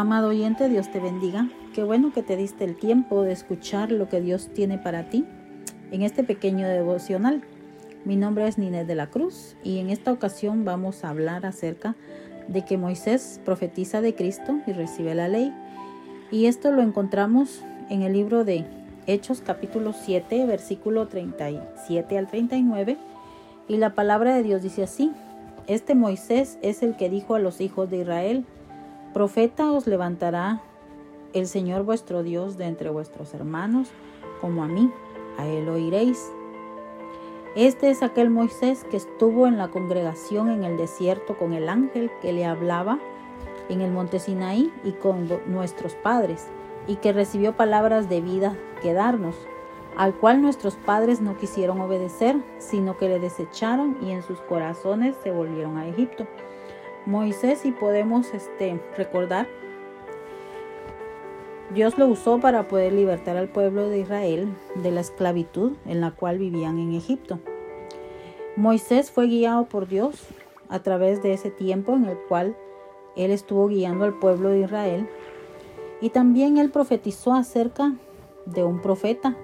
Amado oyente, Dios te bendiga. Qué bueno que te diste el tiempo de escuchar lo que Dios tiene para ti en este pequeño devocional. Mi nombre es Ninés de la Cruz y en esta ocasión vamos a hablar acerca de que Moisés profetiza de Cristo y recibe la ley. Y esto lo encontramos en el libro de Hechos capítulo 7, versículo 37 al 39. Y la palabra de Dios dice así, este Moisés es el que dijo a los hijos de Israel, Profeta os levantará el Señor vuestro Dios de entre vuestros hermanos, como a mí, a él oiréis. Este es aquel Moisés que estuvo en la congregación en el desierto con el ángel que le hablaba en el monte Sinaí y con nuestros padres, y que recibió palabras de vida que darnos, al cual nuestros padres no quisieron obedecer, sino que le desecharon y en sus corazones se volvieron a Egipto. Moisés, y podemos este, recordar, Dios lo usó para poder libertar al pueblo de Israel de la esclavitud en la cual vivían en Egipto. Moisés fue guiado por Dios a través de ese tiempo en el cual él estuvo guiando al pueblo de Israel y también él profetizó acerca de un profeta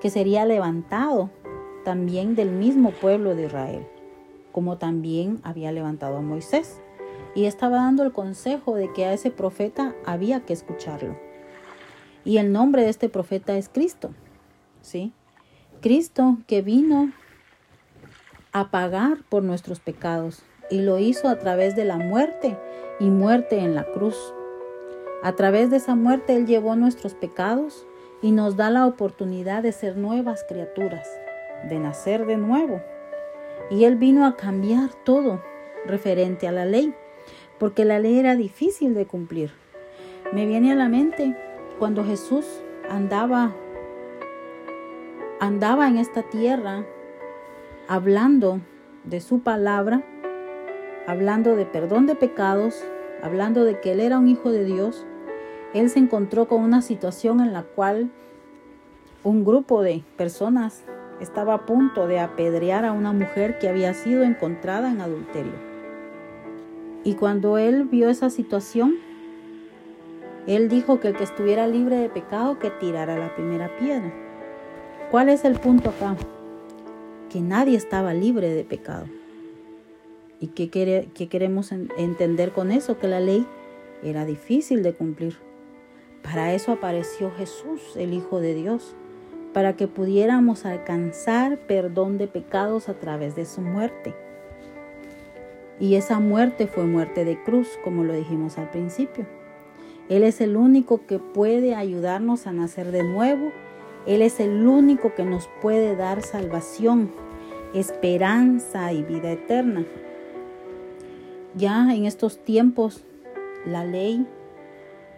que sería levantado también del mismo pueblo de Israel, como también había levantado a Moisés y estaba dando el consejo de que a ese profeta había que escucharlo. Y el nombre de este profeta es Cristo. ¿Sí? Cristo que vino a pagar por nuestros pecados y lo hizo a través de la muerte y muerte en la cruz. A través de esa muerte Él llevó nuestros pecados y nos da la oportunidad de ser nuevas criaturas, de nacer de nuevo. Y Él vino a cambiar todo referente a la ley porque la ley era difícil de cumplir. Me viene a la mente cuando Jesús andaba andaba en esta tierra hablando de su palabra, hablando de perdón de pecados, hablando de que él era un hijo de Dios, él se encontró con una situación en la cual un grupo de personas estaba a punto de apedrear a una mujer que había sido encontrada en adulterio. Y cuando él vio esa situación, él dijo que el que estuviera libre de pecado que tirara la primera piedra. ¿Cuál es el punto acá? Que nadie estaba libre de pecado. ¿Y qué, qué queremos entender con eso? Que la ley era difícil de cumplir. Para eso apareció Jesús, el Hijo de Dios, para que pudiéramos alcanzar perdón de pecados a través de su muerte. Y esa muerte fue muerte de cruz, como lo dijimos al principio. Él es el único que puede ayudarnos a nacer de nuevo. Él es el único que nos puede dar salvación, esperanza y vida eterna. Ya en estos tiempos, la ley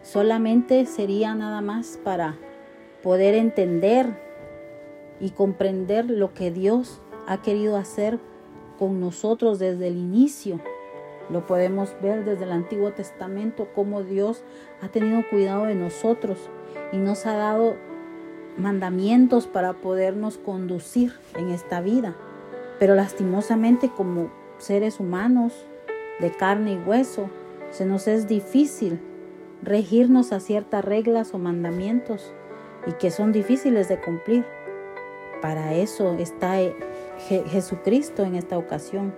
solamente sería nada más para poder entender y comprender lo que Dios ha querido hacer con nosotros desde el inicio. Lo podemos ver desde el Antiguo Testamento, cómo Dios ha tenido cuidado de nosotros y nos ha dado mandamientos para podernos conducir en esta vida. Pero lastimosamente como seres humanos de carne y hueso, se nos es difícil regirnos a ciertas reglas o mandamientos y que son difíciles de cumplir. Para eso está Jesucristo en esta ocasión,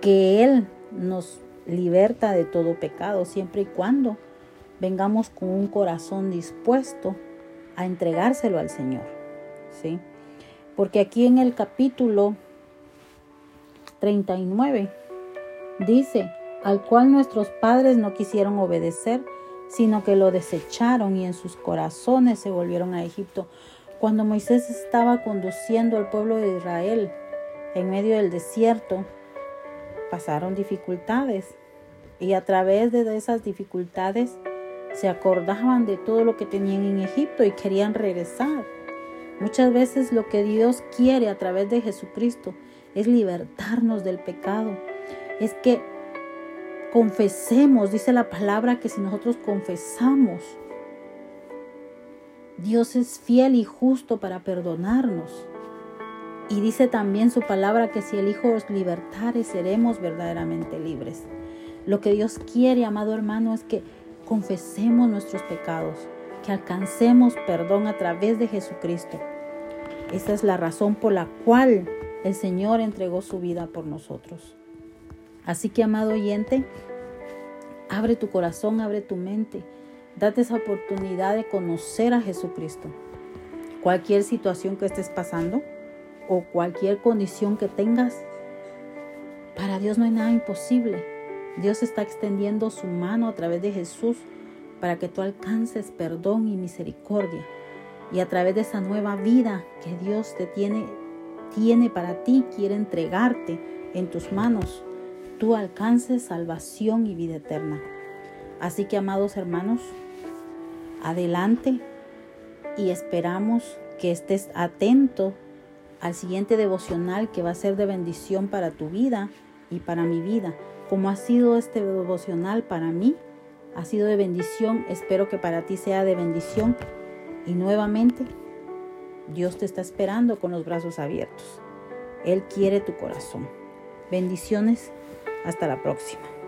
que Él nos liberta de todo pecado siempre y cuando vengamos con un corazón dispuesto a entregárselo al Señor. ¿sí? Porque aquí en el capítulo 39 dice, al cual nuestros padres no quisieron obedecer, sino que lo desecharon y en sus corazones se volvieron a Egipto. Cuando Moisés estaba conduciendo al pueblo de Israel en medio del desierto, pasaron dificultades y a través de esas dificultades se acordaban de todo lo que tenían en Egipto y querían regresar. Muchas veces lo que Dios quiere a través de Jesucristo es libertarnos del pecado. Es que confesemos, dice la palabra, que si nosotros confesamos Dios es fiel y justo para perdonarnos. Y dice también su palabra que si el Hijo os libertare, seremos verdaderamente libres. Lo que Dios quiere, amado hermano, es que confesemos nuestros pecados, que alcancemos perdón a través de Jesucristo. Esa es la razón por la cual el Señor entregó su vida por nosotros. Así que, amado oyente, abre tu corazón, abre tu mente, date esa oportunidad de conocer a Jesucristo. Cualquier situación que estés pasando o cualquier condición que tengas, para Dios no hay nada imposible. Dios está extendiendo su mano a través de Jesús para que tú alcances perdón y misericordia. Y a través de esa nueva vida que Dios te tiene, tiene para ti, quiere entregarte en tus manos, tú alcances salvación y vida eterna. Así que, amados hermanos, adelante y esperamos que estés atento al siguiente devocional que va a ser de bendición para tu vida y para mi vida. Como ha sido este devocional para mí, ha sido de bendición, espero que para ti sea de bendición. Y nuevamente, Dios te está esperando con los brazos abiertos. Él quiere tu corazón. Bendiciones. Hasta la próxima.